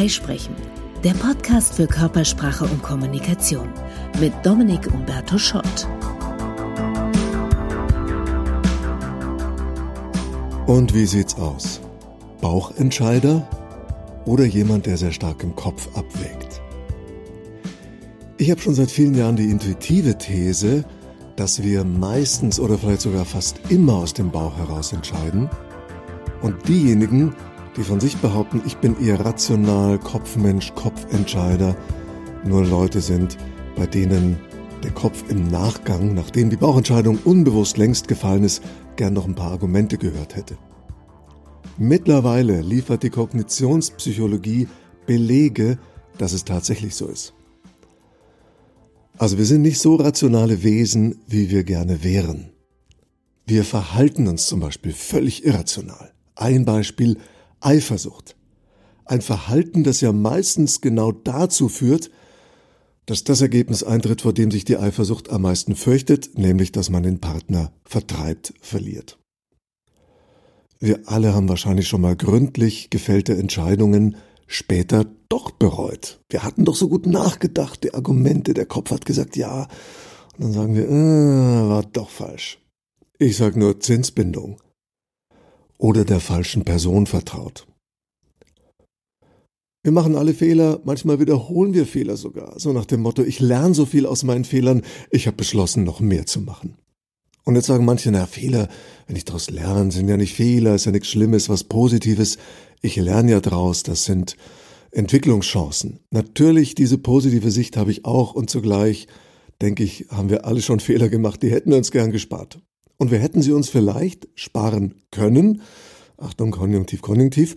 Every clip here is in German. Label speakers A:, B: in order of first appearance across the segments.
A: Freisprechen, der Podcast für Körpersprache und Kommunikation mit Dominik Umberto Schott.
B: Und wie sieht's aus? Bauchentscheider oder jemand, der sehr stark im Kopf abwägt? Ich habe schon seit vielen Jahren die intuitive These, dass wir meistens oder vielleicht sogar fast immer aus dem Bauch heraus entscheiden und diejenigen, die von sich behaupten, ich bin eher rational, Kopfmensch, Kopfentscheider, nur Leute sind, bei denen der Kopf im Nachgang, nachdem die Bauchentscheidung unbewusst längst gefallen ist, gern noch ein paar Argumente gehört hätte. Mittlerweile liefert die Kognitionspsychologie Belege, dass es tatsächlich so ist. Also wir sind nicht so rationale Wesen, wie wir gerne wären. Wir verhalten uns zum Beispiel völlig irrational. Ein Beispiel Eifersucht. Ein Verhalten, das ja meistens genau dazu führt, dass das Ergebnis eintritt, vor dem sich die Eifersucht am meisten fürchtet, nämlich dass man den Partner vertreibt, verliert. Wir alle haben wahrscheinlich schon mal gründlich gefällte Entscheidungen später doch bereut. Wir hatten doch so gut nachgedacht, die Argumente, der Kopf hat gesagt ja. Und dann sagen wir, äh, war doch falsch. Ich sag nur Zinsbindung oder der falschen Person vertraut. Wir machen alle Fehler, manchmal wiederholen wir Fehler sogar, so nach dem Motto, ich lerne so viel aus meinen Fehlern, ich habe beschlossen, noch mehr zu machen. Und jetzt sagen manche, na Fehler, wenn ich daraus lerne, sind ja nicht Fehler, ist ja nichts Schlimmes, was Positives. Ich lerne ja draus, das sind Entwicklungschancen. Natürlich, diese positive Sicht habe ich auch und zugleich, denke ich, haben wir alle schon Fehler gemacht, die hätten wir uns gern gespart. Und wir hätten sie uns vielleicht sparen können, Achtung, Konjunktiv, Konjunktiv,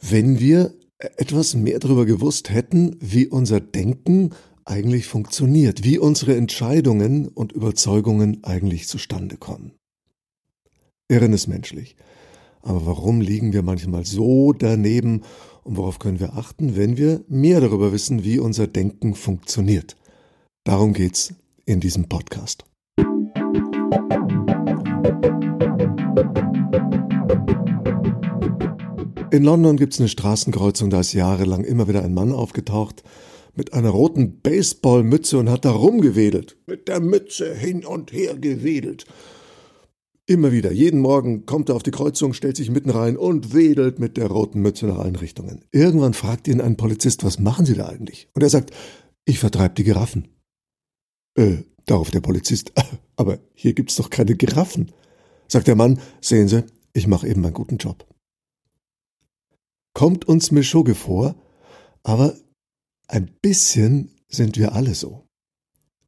B: wenn wir etwas mehr darüber gewusst hätten, wie unser Denken eigentlich funktioniert, wie unsere Entscheidungen und Überzeugungen eigentlich zustande kommen. Irren ist menschlich. Aber warum liegen wir manchmal so daneben und worauf können wir achten, wenn wir mehr darüber wissen, wie unser Denken funktioniert? Darum geht's in diesem Podcast. In London gibt es eine Straßenkreuzung, da ist jahrelang immer wieder ein Mann aufgetaucht mit einer roten Baseballmütze und hat da rumgewedelt. Mit der Mütze hin und her gewedelt. Immer wieder, jeden Morgen kommt er auf die Kreuzung, stellt sich mitten rein und wedelt mit der roten Mütze nach allen Richtungen. Irgendwann fragt ihn ein Polizist, was machen Sie da eigentlich? Und er sagt, ich vertreibe die Giraffen. Äh, darauf der Polizist, aber hier gibt's doch keine Giraffen. Sagt der Mann, sehen Sie, ich mache eben meinen guten Job kommt uns Mischugge vor, aber ein bisschen sind wir alle so.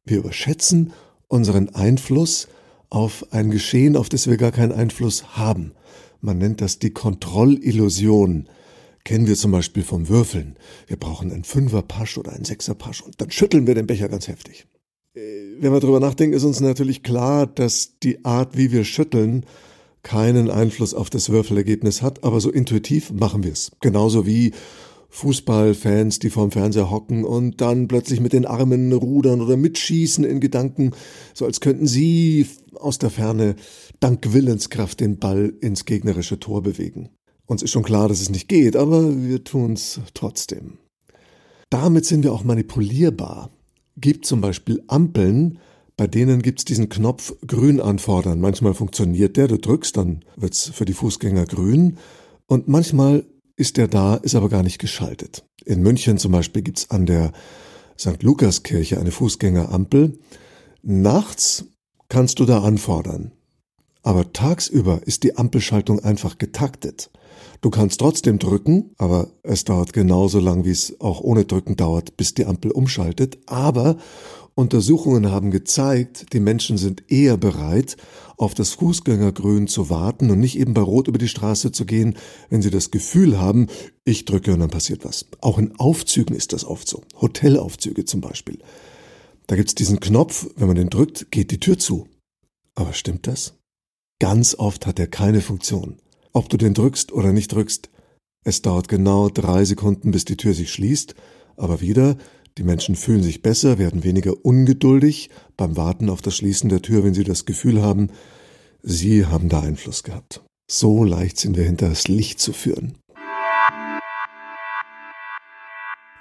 B: Wir überschätzen unseren Einfluss auf ein Geschehen, auf das wir gar keinen Einfluss haben. Man nennt das die Kontrollillusion. Kennen wir zum Beispiel vom Würfeln. Wir brauchen einen Fünferpasch oder einen Sechserpasch und dann schütteln wir den Becher ganz heftig. Wenn wir darüber nachdenken, ist uns natürlich klar, dass die Art, wie wir schütteln, keinen Einfluss auf das Würfelergebnis hat, aber so intuitiv machen wir es. Genauso wie Fußballfans, die vorm Fernseher hocken und dann plötzlich mit den Armen rudern oder mitschießen in Gedanken, so als könnten sie aus der Ferne dank Willenskraft den Ball ins gegnerische Tor bewegen. Uns ist schon klar, dass es nicht geht, aber wir tun es trotzdem. Damit sind wir auch manipulierbar. Gibt zum Beispiel Ampeln, bei denen gibt's diesen Knopf grün anfordern. Manchmal funktioniert der, du drückst, dann wird's für die Fußgänger grün. Und manchmal ist der da, ist aber gar nicht geschaltet. In München zum Beispiel gibt's an der St. Lukas-Kirche eine Fußgängerampel. Nachts kannst du da anfordern. Aber tagsüber ist die Ampelschaltung einfach getaktet. Du kannst trotzdem drücken, aber es dauert genauso lang, wie es auch ohne Drücken dauert, bis die Ampel umschaltet. Aber Untersuchungen haben gezeigt, die Menschen sind eher bereit, auf das Fußgängergrün zu warten und nicht eben bei Rot über die Straße zu gehen, wenn sie das Gefühl haben, ich drücke und dann passiert was. Auch in Aufzügen ist das oft so. Hotelaufzüge zum Beispiel. Da gibt's diesen Knopf, wenn man den drückt, geht die Tür zu. Aber stimmt das? Ganz oft hat er keine Funktion. Ob du den drückst oder nicht drückst, es dauert genau drei Sekunden, bis die Tür sich schließt, aber wieder, die Menschen fühlen sich besser, werden weniger ungeduldig beim Warten auf das Schließen der Tür, wenn sie das Gefühl haben, sie haben da Einfluss gehabt. So leicht sind wir hinter das Licht zu führen.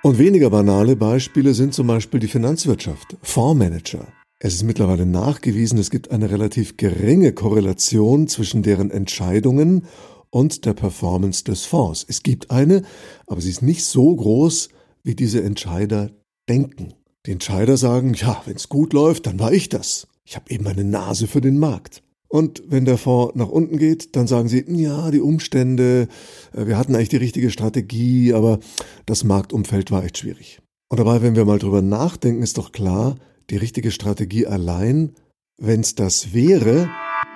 B: Und weniger banale Beispiele sind zum Beispiel die Finanzwirtschaft, Fondsmanager. Es ist mittlerweile nachgewiesen, es gibt eine relativ geringe Korrelation zwischen deren Entscheidungen und der Performance des Fonds. Es gibt eine, aber sie ist nicht so groß, wie diese Entscheider denken. Die Entscheider sagen, ja, wenn es gut läuft, dann war ich das. Ich habe eben eine Nase für den Markt. Und wenn der Fonds nach unten geht, dann sagen sie, ja, die Umstände, äh, wir hatten eigentlich die richtige Strategie, aber das Marktumfeld war echt schwierig. Und dabei, wenn wir mal drüber nachdenken, ist doch klar, die richtige Strategie allein, wenn es das wäre,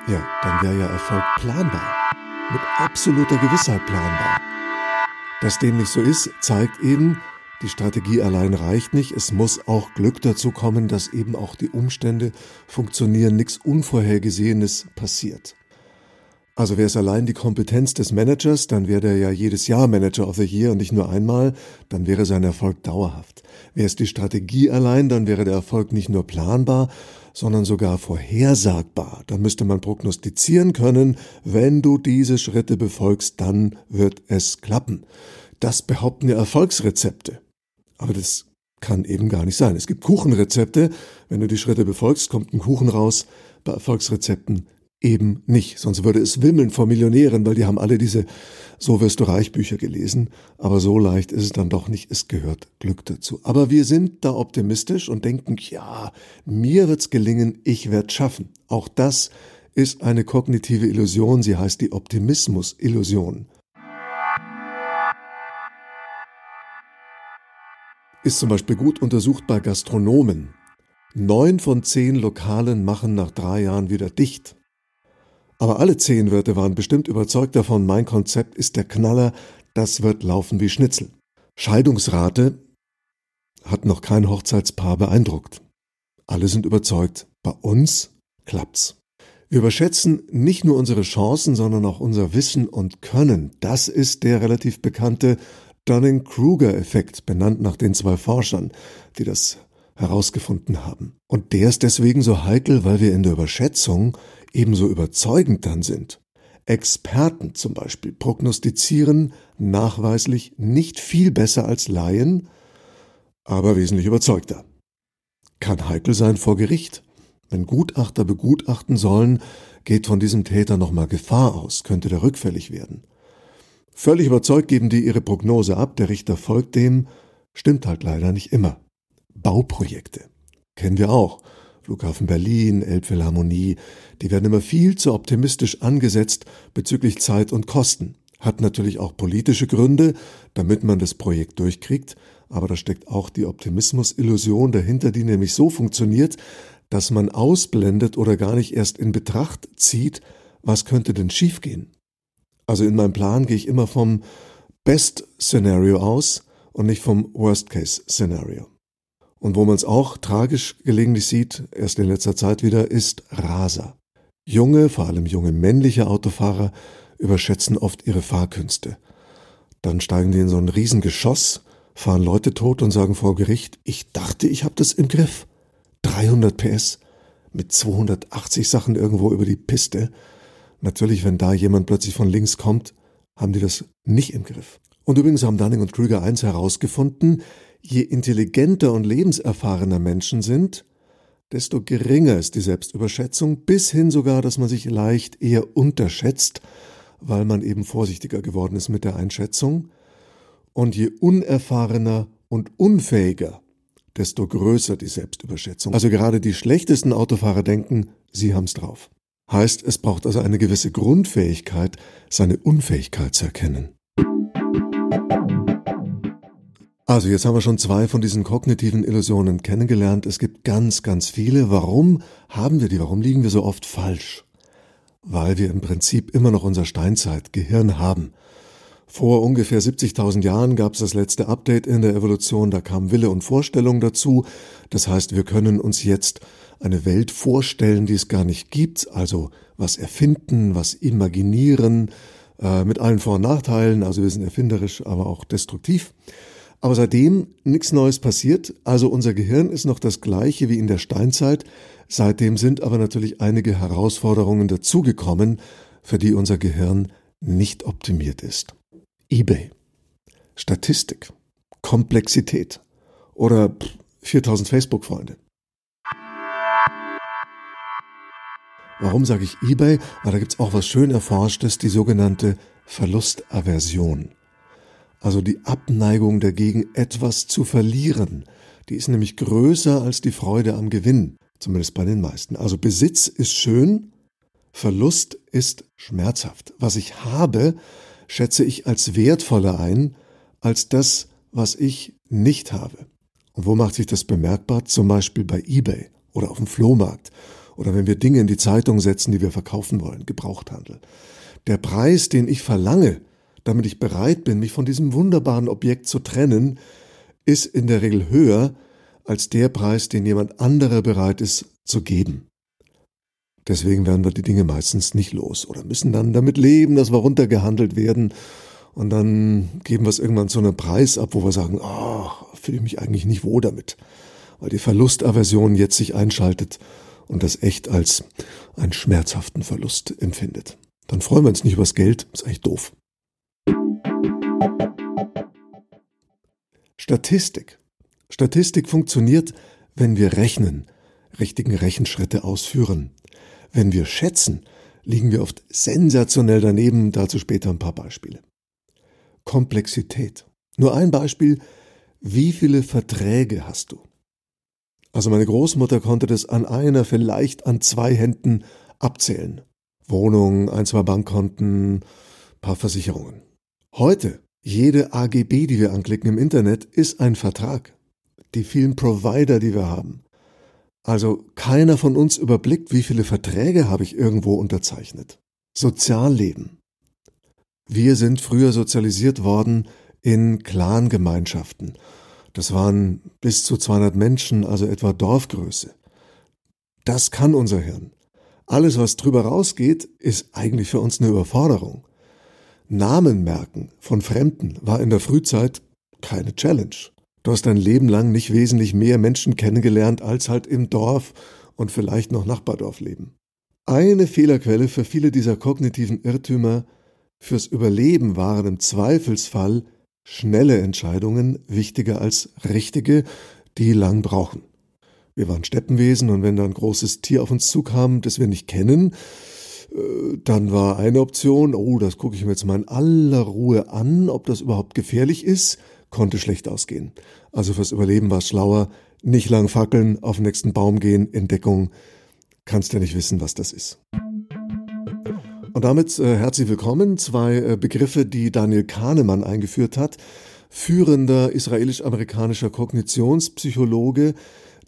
B: ja, dann wäre ja Erfolg planbar. Mit absoluter Gewissheit planbar. Dass dem nicht so ist, zeigt eben, die Strategie allein reicht nicht, es muss auch Glück dazu kommen, dass eben auch die Umstände funktionieren, nichts Unvorhergesehenes passiert. Also wäre es allein die Kompetenz des Managers, dann wäre er ja jedes Jahr Manager of the Year und nicht nur einmal, dann wäre sein Erfolg dauerhaft. Wäre es die Strategie allein, dann wäre der Erfolg nicht nur planbar, sondern sogar vorhersagbar. Dann müsste man prognostizieren können, wenn du diese Schritte befolgst, dann wird es klappen. Das behaupten ja Erfolgsrezepte. Aber das kann eben gar nicht sein. Es gibt Kuchenrezepte. Wenn du die Schritte befolgst, kommt ein Kuchen raus. Bei Erfolgsrezepten eben nicht. Sonst würde es wimmeln vor Millionären, weil die haben alle diese So wirst du reich Bücher gelesen. Aber so leicht ist es dann doch nicht. Es gehört Glück dazu. Aber wir sind da optimistisch und denken, ja, mir wird's gelingen, ich werde schaffen. Auch das ist eine kognitive Illusion. Sie heißt die Optimismus-Illusion. ist zum Beispiel gut untersucht bei Gastronomen. Neun von zehn Lokalen machen nach drei Jahren wieder dicht. Aber alle zehn Wirte waren bestimmt überzeugt davon, mein Konzept ist der Knaller, das wird laufen wie Schnitzel. Scheidungsrate hat noch kein Hochzeitspaar beeindruckt. Alle sind überzeugt, bei uns klappt's. Wir überschätzen nicht nur unsere Chancen, sondern auch unser Wissen und Können. Das ist der relativ bekannte Dunning-Kruger-Effekt, benannt nach den zwei Forschern, die das herausgefunden haben. Und der ist deswegen so heikel, weil wir in der Überschätzung ebenso überzeugend dann sind. Experten zum Beispiel prognostizieren nachweislich nicht viel besser als Laien, aber wesentlich überzeugter. Kann heikel sein vor Gericht. Wenn Gutachter begutachten sollen, geht von diesem Täter nochmal Gefahr aus, könnte der rückfällig werden. Völlig überzeugt geben die ihre Prognose ab, der Richter folgt dem, stimmt halt leider nicht immer. Bauprojekte. Kennen wir auch. Flughafen Berlin, Elbphilharmonie, die werden immer viel zu optimistisch angesetzt bezüglich Zeit und Kosten. Hat natürlich auch politische Gründe, damit man das Projekt durchkriegt, aber da steckt auch die Optimismus-Illusion dahinter, die nämlich so funktioniert, dass man ausblendet oder gar nicht erst in Betracht zieht, was könnte denn schiefgehen. Also in meinem Plan gehe ich immer vom Best-Szenario aus und nicht vom Worst-Case-Szenario. Und wo man es auch tragisch gelegentlich sieht, erst in letzter Zeit wieder, ist Raser. Junge, vor allem junge männliche Autofahrer überschätzen oft ihre Fahrkünste. Dann steigen die in so ein Riesengeschoss, fahren Leute tot und sagen vor Gericht, ich dachte, ich habe das im Griff. 300 PS mit 280 Sachen irgendwo über die Piste. Natürlich, wenn da jemand plötzlich von links kommt, haben die das nicht im Griff. Und übrigens haben Dunning und Krüger eins herausgefunden, je intelligenter und lebenserfahrener Menschen sind, desto geringer ist die Selbstüberschätzung, bis hin sogar, dass man sich leicht eher unterschätzt, weil man eben vorsichtiger geworden ist mit der Einschätzung. Und je unerfahrener und unfähiger, desto größer die Selbstüberschätzung. Also gerade die schlechtesten Autofahrer denken, sie haben's drauf. Heißt, es braucht also eine gewisse Grundfähigkeit, seine Unfähigkeit zu erkennen. Also jetzt haben wir schon zwei von diesen kognitiven Illusionen kennengelernt. Es gibt ganz, ganz viele. Warum haben wir die? Warum liegen wir so oft falsch? Weil wir im Prinzip immer noch unser Steinzeitgehirn haben. Vor ungefähr 70.000 Jahren gab es das letzte Update in der Evolution, da kam Wille und Vorstellung dazu. Das heißt, wir können uns jetzt eine Welt vorstellen, die es gar nicht gibt, also was erfinden, was imaginieren, äh, mit allen Vor- und Nachteilen, also wir sind erfinderisch, aber auch destruktiv. Aber seitdem nichts Neues passiert, also unser Gehirn ist noch das gleiche wie in der Steinzeit, seitdem sind aber natürlich einige Herausforderungen dazugekommen, für die unser Gehirn nicht optimiert ist. eBay. Statistik. Komplexität oder 4000 Facebook-Freunde. Warum sage ich eBay? Weil da gibt's auch was schön Erforschtes, die sogenannte Verlustaversion. Also die Abneigung dagegen, etwas zu verlieren. Die ist nämlich größer als die Freude am Gewinn, zumindest bei den meisten. Also Besitz ist schön, Verlust ist schmerzhaft. Was ich habe, schätze ich als wertvoller ein, als das, was ich nicht habe. Und wo macht sich das bemerkbar? Zum Beispiel bei eBay oder auf dem Flohmarkt oder wenn wir Dinge in die Zeitung setzen, die wir verkaufen wollen, Gebrauchthandel. Der Preis, den ich verlange, damit ich bereit bin, mich von diesem wunderbaren Objekt zu trennen, ist in der Regel höher als der Preis, den jemand anderer bereit ist zu geben. Deswegen werden wir die Dinge meistens nicht los oder müssen dann damit leben, dass wir runtergehandelt werden. Und dann geben wir es irgendwann zu einem Preis ab, wo wir sagen, oh, fühle ich mich eigentlich nicht wohl damit, weil die Verlustaversion jetzt sich einschaltet und das echt als einen schmerzhaften Verlust empfindet. Dann freuen wir uns nicht übers Geld, ist eigentlich doof. Statistik. Statistik funktioniert, wenn wir rechnen, richtigen Rechenschritte ausführen. Wenn wir schätzen, liegen wir oft sensationell daneben, dazu später ein paar Beispiele. Komplexität. Nur ein Beispiel, wie viele Verträge hast du? Also meine Großmutter konnte das an einer, vielleicht an zwei Händen abzählen. Wohnung, ein, zwei Bankkonten, paar Versicherungen. Heute, jede AGB, die wir anklicken im Internet, ist ein Vertrag. Die vielen Provider, die wir haben. Also keiner von uns überblickt, wie viele Verträge habe ich irgendwo unterzeichnet. Sozialleben. Wir sind früher sozialisiert worden in Clangemeinschaften das waren bis zu 200 Menschen, also etwa Dorfgröße. Das kann unser Hirn. Alles, was drüber rausgeht, ist eigentlich für uns eine Überforderung. Namen merken von Fremden war in der Frühzeit keine Challenge. Du hast dein Leben lang nicht wesentlich mehr Menschen kennengelernt als halt im Dorf und vielleicht noch Nachbardorf leben. Eine Fehlerquelle für viele dieser kognitiven Irrtümer fürs Überleben waren im Zweifelsfall schnelle Entscheidungen wichtiger als richtige, die lang brauchen. Wir waren Steppenwesen und wenn da ein großes Tier auf uns zukam, das wir nicht kennen, dann war eine Option, oh, das gucke ich mir jetzt mal in aller Ruhe an, ob das überhaupt gefährlich ist, konnte schlecht ausgehen. Also fürs Überleben war es schlauer, nicht lang fackeln, auf den nächsten Baum gehen, Entdeckung, kannst ja nicht wissen, was das ist. Und damit äh, herzlich willkommen. Zwei äh, Begriffe, die Daniel Kahnemann eingeführt hat. Führender israelisch-amerikanischer Kognitionspsychologe,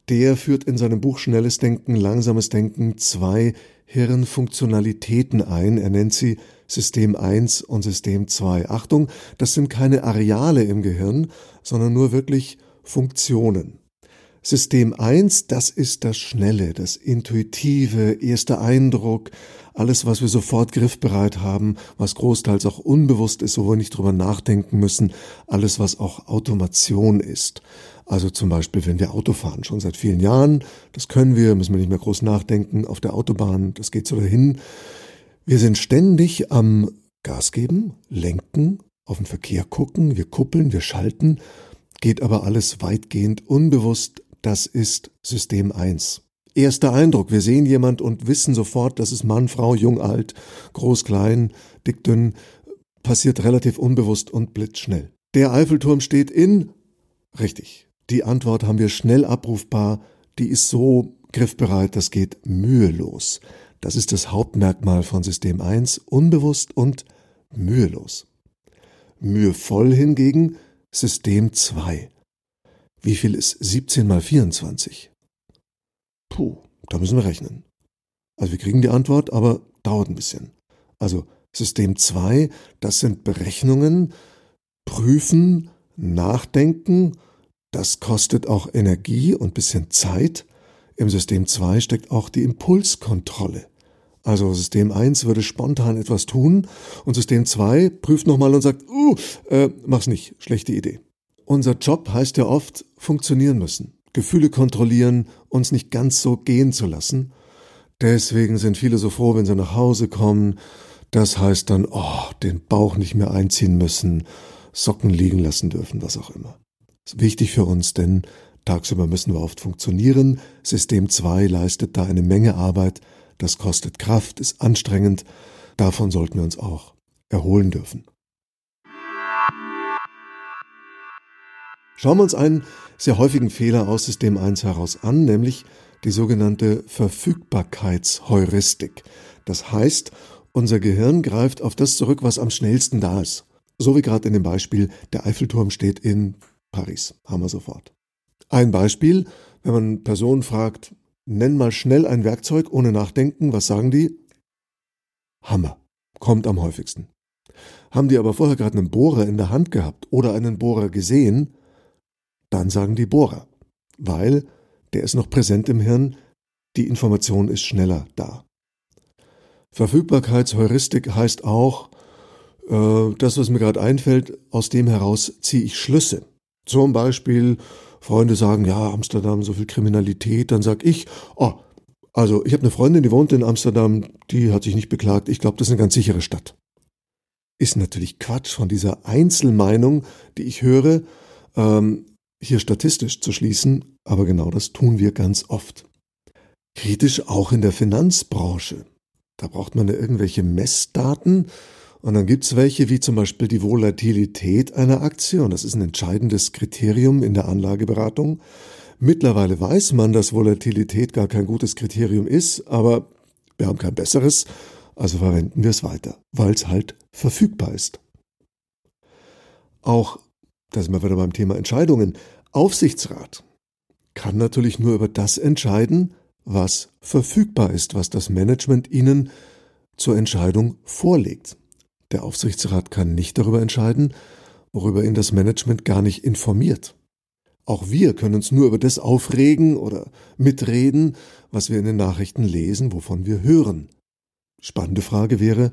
B: der führt in seinem Buch Schnelles Denken, Langsames Denken zwei Hirnfunktionalitäten ein. Er nennt sie System 1 und System 2. Achtung, das sind keine Areale im Gehirn, sondern nur wirklich Funktionen. System 1, das ist das Schnelle, das Intuitive, erster Eindruck, alles, was wir sofort griffbereit haben, was großteils auch unbewusst ist, wo wir nicht drüber nachdenken müssen, alles, was auch Automation ist. Also zum Beispiel, wenn wir Auto fahren, schon seit vielen Jahren, das können wir, müssen wir nicht mehr groß nachdenken, auf der Autobahn, das geht so dahin. Wir sind ständig am Gas geben, lenken, auf den Verkehr gucken, wir kuppeln, wir schalten, geht aber alles weitgehend unbewusst das ist System 1. Erster Eindruck, wir sehen jemand und wissen sofort, das ist Mann, Frau, jung, alt, groß, klein, dick, dünn, passiert relativ unbewusst und blitzschnell. Der Eiffelturm steht in, richtig, die Antwort haben wir schnell abrufbar, die ist so griffbereit, das geht mühelos. Das ist das Hauptmerkmal von System 1, unbewusst und mühelos. Mühevoll hingegen System 2. Wie viel ist 17 mal 24? Puh, da müssen wir rechnen. Also wir kriegen die Antwort, aber dauert ein bisschen. Also System 2, das sind Berechnungen, prüfen, nachdenken, das kostet auch Energie und bisschen Zeit. Im System 2 steckt auch die Impulskontrolle. Also System 1 würde spontan etwas tun und System 2 prüft nochmal und sagt, uh, äh, mach's nicht, schlechte Idee. Unser Job heißt ja oft funktionieren müssen, Gefühle kontrollieren, uns nicht ganz so gehen zu lassen. Deswegen sind viele so froh, wenn sie nach Hause kommen. Das heißt dann, oh, den Bauch nicht mehr einziehen müssen, Socken liegen lassen dürfen, was auch immer. Wichtig für uns, denn tagsüber müssen wir oft funktionieren. System 2 leistet da eine Menge Arbeit. Das kostet Kraft, ist anstrengend. Davon sollten wir uns auch erholen dürfen. Schauen wir uns einen sehr häufigen Fehler aus System 1 heraus an, nämlich die sogenannte Verfügbarkeitsheuristik. Das heißt, unser Gehirn greift auf das zurück, was am schnellsten da ist. So wie gerade in dem Beispiel, der Eiffelturm steht in Paris. Haben wir sofort. Ein Beispiel, wenn man Personen fragt, nenn mal schnell ein Werkzeug ohne nachdenken, was sagen die? Hammer. Kommt am häufigsten. Haben die aber vorher gerade einen Bohrer in der Hand gehabt oder einen Bohrer gesehen, dann sagen die Bohrer, weil der ist noch präsent im Hirn, die Information ist schneller da. Verfügbarkeitsheuristik heißt auch, äh, das, was mir gerade einfällt, aus dem heraus ziehe ich Schlüsse. Zum Beispiel, Freunde sagen, ja, Amsterdam, so viel Kriminalität, dann sag ich, oh, also ich habe eine Freundin, die wohnt in Amsterdam, die hat sich nicht beklagt, ich glaube, das ist eine ganz sichere Stadt. Ist natürlich Quatsch von dieser Einzelmeinung, die ich höre. Ähm, hier statistisch zu schließen, aber genau das tun wir ganz oft. Kritisch auch in der Finanzbranche. Da braucht man ja irgendwelche Messdaten und dann gibt's welche wie zum Beispiel die Volatilität einer Aktie und das ist ein entscheidendes Kriterium in der Anlageberatung. Mittlerweile weiß man, dass Volatilität gar kein gutes Kriterium ist, aber wir haben kein besseres, also verwenden wir es weiter, weil es halt verfügbar ist. Auch da sind wir wieder beim Thema Entscheidungen, Aufsichtsrat kann natürlich nur über das entscheiden, was verfügbar ist, was das Management ihnen zur Entscheidung vorlegt. Der Aufsichtsrat kann nicht darüber entscheiden, worüber ihn das Management gar nicht informiert. Auch wir können uns nur über das aufregen oder mitreden, was wir in den Nachrichten lesen, wovon wir hören. Spannende Frage wäre,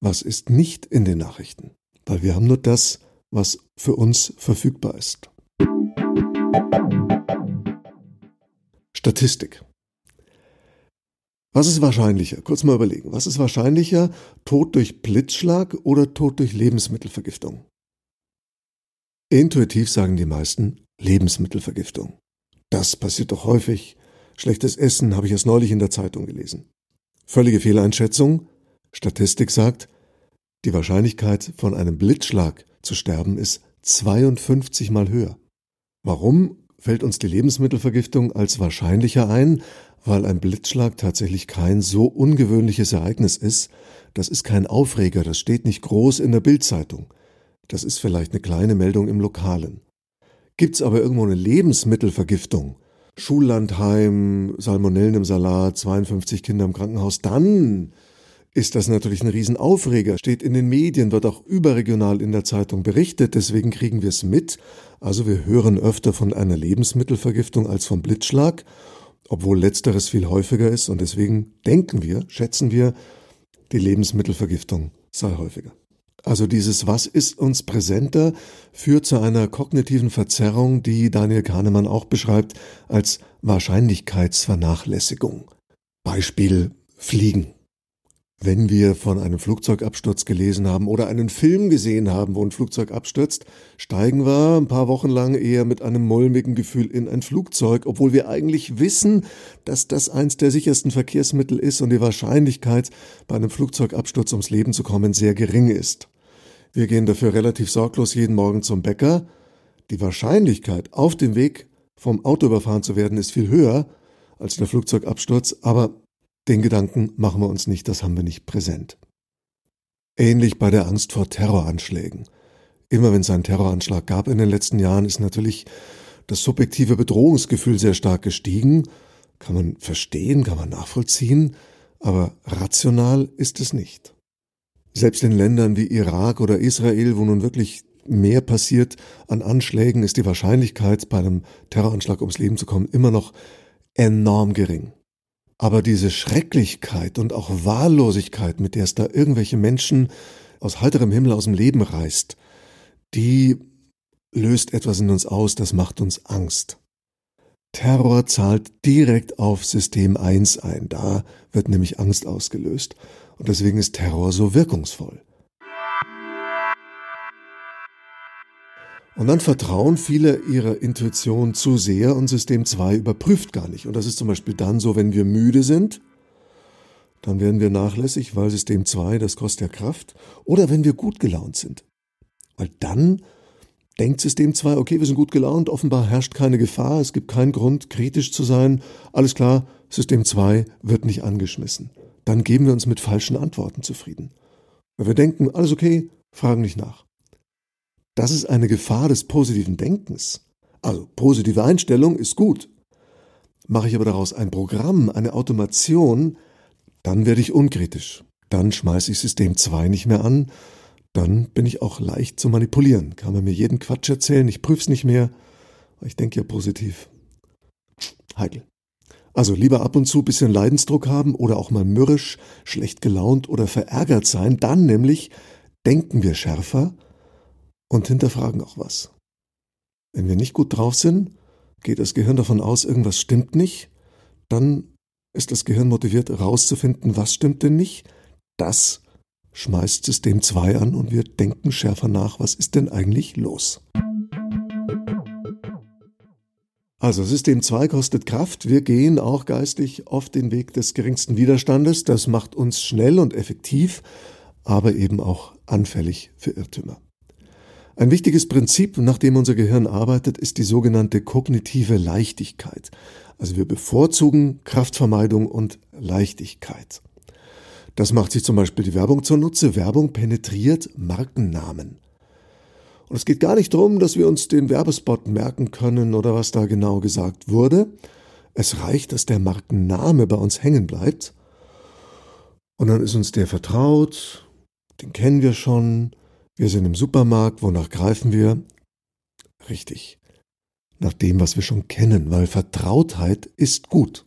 B: was ist nicht in den Nachrichten? Weil wir haben nur das, was für uns verfügbar ist. Statistik. Was ist wahrscheinlicher? Kurz mal überlegen. Was ist wahrscheinlicher? Tod durch Blitzschlag oder Tod durch Lebensmittelvergiftung? Intuitiv sagen die meisten Lebensmittelvergiftung. Das passiert doch häufig. Schlechtes Essen habe ich erst neulich in der Zeitung gelesen. Völlige Fehleinschätzung. Statistik sagt, die Wahrscheinlichkeit von einem Blitzschlag zu sterben ist 52 mal höher. Warum fällt uns die Lebensmittelvergiftung als wahrscheinlicher ein? Weil ein Blitzschlag tatsächlich kein so ungewöhnliches Ereignis ist. Das ist kein Aufreger, das steht nicht groß in der Bildzeitung. Das ist vielleicht eine kleine Meldung im Lokalen. Gibt's aber irgendwo eine Lebensmittelvergiftung, Schullandheim, Salmonellen im Salat, 52 Kinder im Krankenhaus, dann ist das natürlich ein Riesenaufreger, steht in den Medien, wird auch überregional in der Zeitung berichtet, deswegen kriegen wir es mit. Also wir hören öfter von einer Lebensmittelvergiftung als vom Blitzschlag, obwohl letzteres viel häufiger ist und deswegen denken wir, schätzen wir, die Lebensmittelvergiftung sei häufiger. Also dieses Was ist uns präsenter führt zu einer kognitiven Verzerrung, die Daniel Kahnemann auch beschreibt als Wahrscheinlichkeitsvernachlässigung. Beispiel Fliegen. Wenn wir von einem Flugzeugabsturz gelesen haben oder einen Film gesehen haben, wo ein Flugzeug abstürzt, steigen wir ein paar Wochen lang eher mit einem mulmigen Gefühl in ein Flugzeug, obwohl wir eigentlich wissen, dass das eins der sichersten Verkehrsmittel ist und die Wahrscheinlichkeit, bei einem Flugzeugabsturz ums Leben zu kommen, sehr gering ist. Wir gehen dafür relativ sorglos jeden Morgen zum Bäcker. Die Wahrscheinlichkeit, auf dem Weg vom Auto überfahren zu werden, ist viel höher als der Flugzeugabsturz, aber den Gedanken machen wir uns nicht, das haben wir nicht präsent. Ähnlich bei der Angst vor Terroranschlägen. Immer wenn es einen Terroranschlag gab in den letzten Jahren, ist natürlich das subjektive Bedrohungsgefühl sehr stark gestiegen. Kann man verstehen, kann man nachvollziehen, aber rational ist es nicht. Selbst in Ländern wie Irak oder Israel, wo nun wirklich mehr passiert an Anschlägen, ist die Wahrscheinlichkeit, bei einem Terroranschlag ums Leben zu kommen, immer noch enorm gering. Aber diese Schrecklichkeit und auch Wahllosigkeit, mit der es da irgendwelche Menschen aus heiterem Himmel aus dem Leben reißt, die löst etwas in uns aus, das macht uns Angst. Terror zahlt direkt auf System 1 ein, da wird nämlich Angst ausgelöst. Und deswegen ist Terror so wirkungsvoll. Und dann vertrauen viele ihrer Intuition zu sehr und System 2 überprüft gar nicht. Und das ist zum Beispiel dann so, wenn wir müde sind, dann werden wir nachlässig, weil System 2, das kostet ja Kraft. Oder wenn wir gut gelaunt sind. Weil dann denkt System 2, okay, wir sind gut gelaunt, offenbar herrscht keine Gefahr, es gibt keinen Grund, kritisch zu sein. Alles klar, System 2 wird nicht angeschmissen. Dann geben wir uns mit falschen Antworten zufrieden. Weil wir denken, alles okay, fragen nicht nach. Das ist eine Gefahr des positiven Denkens. Also positive Einstellung ist gut. Mache ich aber daraus ein Programm, eine Automation, dann werde ich unkritisch. Dann schmeiße ich System 2 nicht mehr an. Dann bin ich auch leicht zu manipulieren. Kann man mir jeden Quatsch erzählen, ich prüfe es nicht mehr. Ich denke ja positiv. Heikel. Also lieber ab und zu bisschen Leidensdruck haben oder auch mal mürrisch, schlecht gelaunt oder verärgert sein. Dann nämlich denken wir schärfer und hinterfragen auch was. Wenn wir nicht gut drauf sind, geht das Gehirn davon aus, irgendwas stimmt nicht, dann ist das Gehirn motiviert herauszufinden, was stimmt denn nicht. Das schmeißt System 2 an und wir denken schärfer nach, was ist denn eigentlich los. Also System 2 kostet Kraft, wir gehen auch geistig auf den Weg des geringsten Widerstandes, das macht uns schnell und effektiv, aber eben auch anfällig für Irrtümer. Ein wichtiges Prinzip, nach dem unser Gehirn arbeitet, ist die sogenannte kognitive Leichtigkeit. Also wir bevorzugen Kraftvermeidung und Leichtigkeit. Das macht sich zum Beispiel die Werbung zunutze. Werbung penetriert Markennamen. Und es geht gar nicht darum, dass wir uns den Werbespot merken können oder was da genau gesagt wurde. Es reicht, dass der Markenname bei uns hängen bleibt. Und dann ist uns der vertraut, den kennen wir schon, wir sind im Supermarkt, wonach greifen wir? Richtig. Nach dem, was wir schon kennen, weil Vertrautheit ist gut.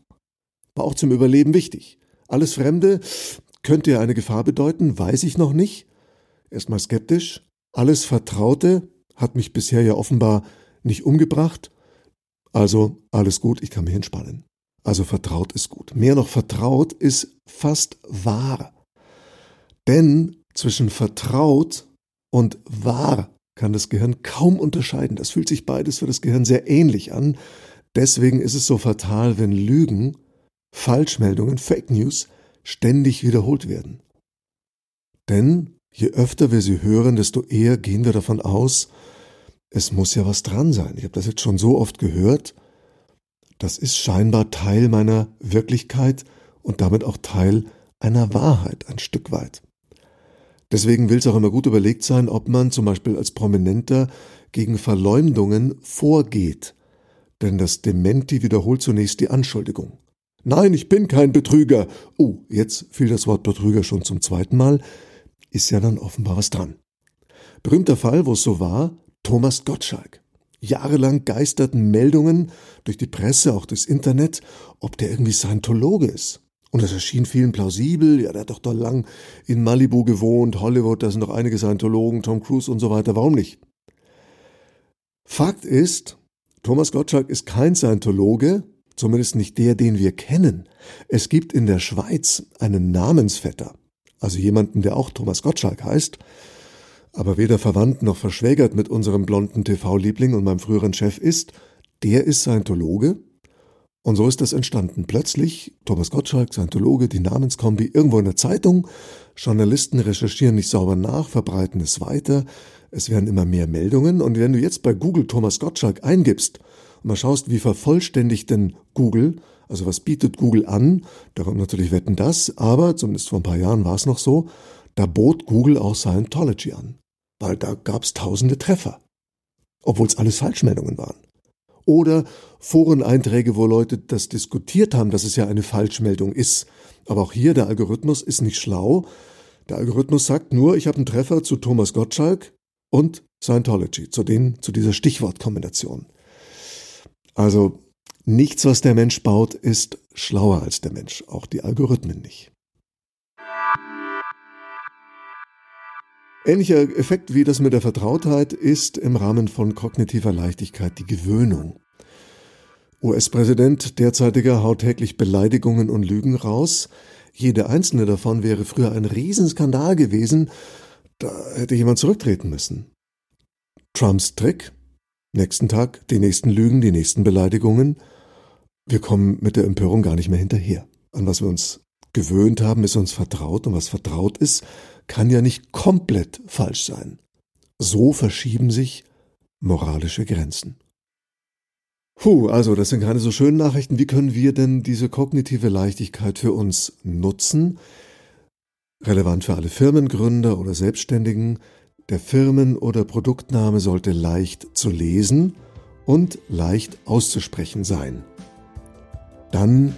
B: War auch zum Überleben wichtig. Alles Fremde könnte ja eine Gefahr bedeuten, weiß ich noch nicht. Erstmal skeptisch. Alles Vertraute hat mich bisher ja offenbar nicht umgebracht. Also alles gut, ich kann mich entspannen. Also vertraut ist gut. Mehr noch vertraut ist fast wahr. Denn zwischen vertraut und wahr kann das Gehirn kaum unterscheiden. Das fühlt sich beides für das Gehirn sehr ähnlich an. Deswegen ist es so fatal, wenn Lügen, Falschmeldungen, Fake News ständig wiederholt werden. Denn je öfter wir sie hören, desto eher gehen wir davon aus, es muss ja was dran sein. Ich habe das jetzt schon so oft gehört. Das ist scheinbar Teil meiner Wirklichkeit und damit auch Teil einer Wahrheit ein Stück weit. Deswegen will es auch immer gut überlegt sein, ob man zum Beispiel als Prominenter gegen Verleumdungen vorgeht. Denn das Dementi wiederholt zunächst die Anschuldigung. Nein, ich bin kein Betrüger. Oh, jetzt fiel das Wort Betrüger schon zum zweiten Mal. Ist ja dann offenbar was dran. Berühmter Fall, wo es so war, Thomas Gottschalk. Jahrelang geisterten Meldungen durch die Presse, auch durchs Internet, ob der irgendwie Scientologe ist. Und das erschien vielen plausibel. Ja, der hat doch da lang in Malibu gewohnt, Hollywood, da sind doch einige Scientologen, Tom Cruise und so weiter. Warum nicht? Fakt ist, Thomas Gottschalk ist kein Scientologe, zumindest nicht der, den wir kennen. Es gibt in der Schweiz einen Namensvetter, also jemanden, der auch Thomas Gottschalk heißt, aber weder verwandt noch verschwägert mit unserem blonden TV-Liebling und meinem früheren Chef ist, der ist Scientologe und so ist das entstanden. Plötzlich, Thomas Gottschalk, Scientologe, die Namenskombi, irgendwo in der Zeitung, Journalisten recherchieren nicht sauber nach, verbreiten es weiter, es werden immer mehr Meldungen. Und wenn du jetzt bei Google Thomas Gottschalk eingibst und mal schaust, wie vervollständigt denn Google, also was bietet Google an, da kommt natürlich Wetten das, aber zumindest vor ein paar Jahren war es noch so, da bot Google auch Scientology an, weil da gab es tausende Treffer, obwohl es alles Falschmeldungen waren oder Foreneinträge, wo Leute das diskutiert haben, dass es ja eine Falschmeldung ist. Aber auch hier, der Algorithmus ist nicht schlau. Der Algorithmus sagt nur, ich habe einen Treffer zu Thomas Gottschalk und Scientology, zu, den, zu dieser Stichwortkombination. Also nichts, was der Mensch baut, ist schlauer als der Mensch, auch die Algorithmen nicht. Ähnlicher Effekt wie das mit der Vertrautheit ist im Rahmen von kognitiver Leichtigkeit die Gewöhnung. US-Präsident derzeitiger haut täglich Beleidigungen und Lügen raus. Jede einzelne davon wäre früher ein Riesenskandal gewesen. Da hätte jemand zurücktreten müssen. Trumps Trick? Nächsten Tag die nächsten Lügen, die nächsten Beleidigungen. Wir kommen mit der Empörung gar nicht mehr hinterher. An was wir uns gewöhnt haben, ist uns vertraut und was vertraut ist, kann ja nicht komplett falsch sein. So verschieben sich moralische Grenzen. Puh, also das sind keine so schönen Nachrichten. Wie können wir denn diese kognitive Leichtigkeit für uns nutzen? Relevant für alle Firmengründer oder Selbstständigen. Der Firmen- oder Produktname sollte leicht zu lesen und leicht auszusprechen sein. Dann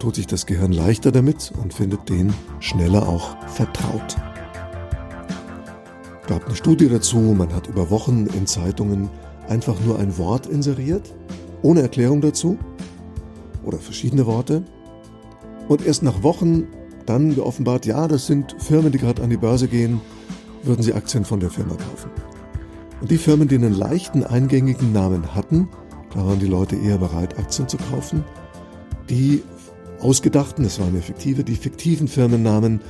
B: tut sich das Gehirn leichter damit und findet den schneller auch vertraut. Gab eine Studie dazu, man hat über Wochen in Zeitungen einfach nur ein Wort inseriert, ohne Erklärung dazu oder verschiedene Worte und erst nach Wochen dann geoffenbart, ja, das sind Firmen, die gerade an die Börse gehen, würden sie Aktien von der Firma kaufen. Und die Firmen, die einen leichten eingängigen Namen hatten, da waren die Leute eher bereit, Aktien zu kaufen. Die ausgedachten, das waren effektive, die fiktiven Firmennamen,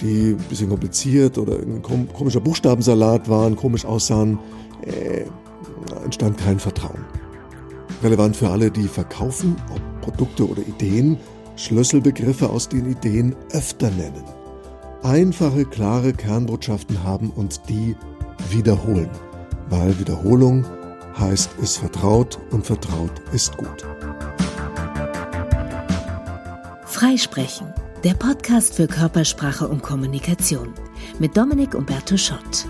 B: die ein bisschen kompliziert oder ein komischer Buchstabensalat waren, komisch aussahen, äh, entstand kein Vertrauen. Relevant für alle, die verkaufen, ob Produkte oder Ideen, Schlüsselbegriffe aus den Ideen öfter nennen. Einfache, klare Kernbotschaften haben und die wiederholen, weil Wiederholung heißt, ist vertraut und vertraut ist gut.
A: Freisprechen, der Podcast für Körpersprache und Kommunikation mit Dominik Umberto Schott.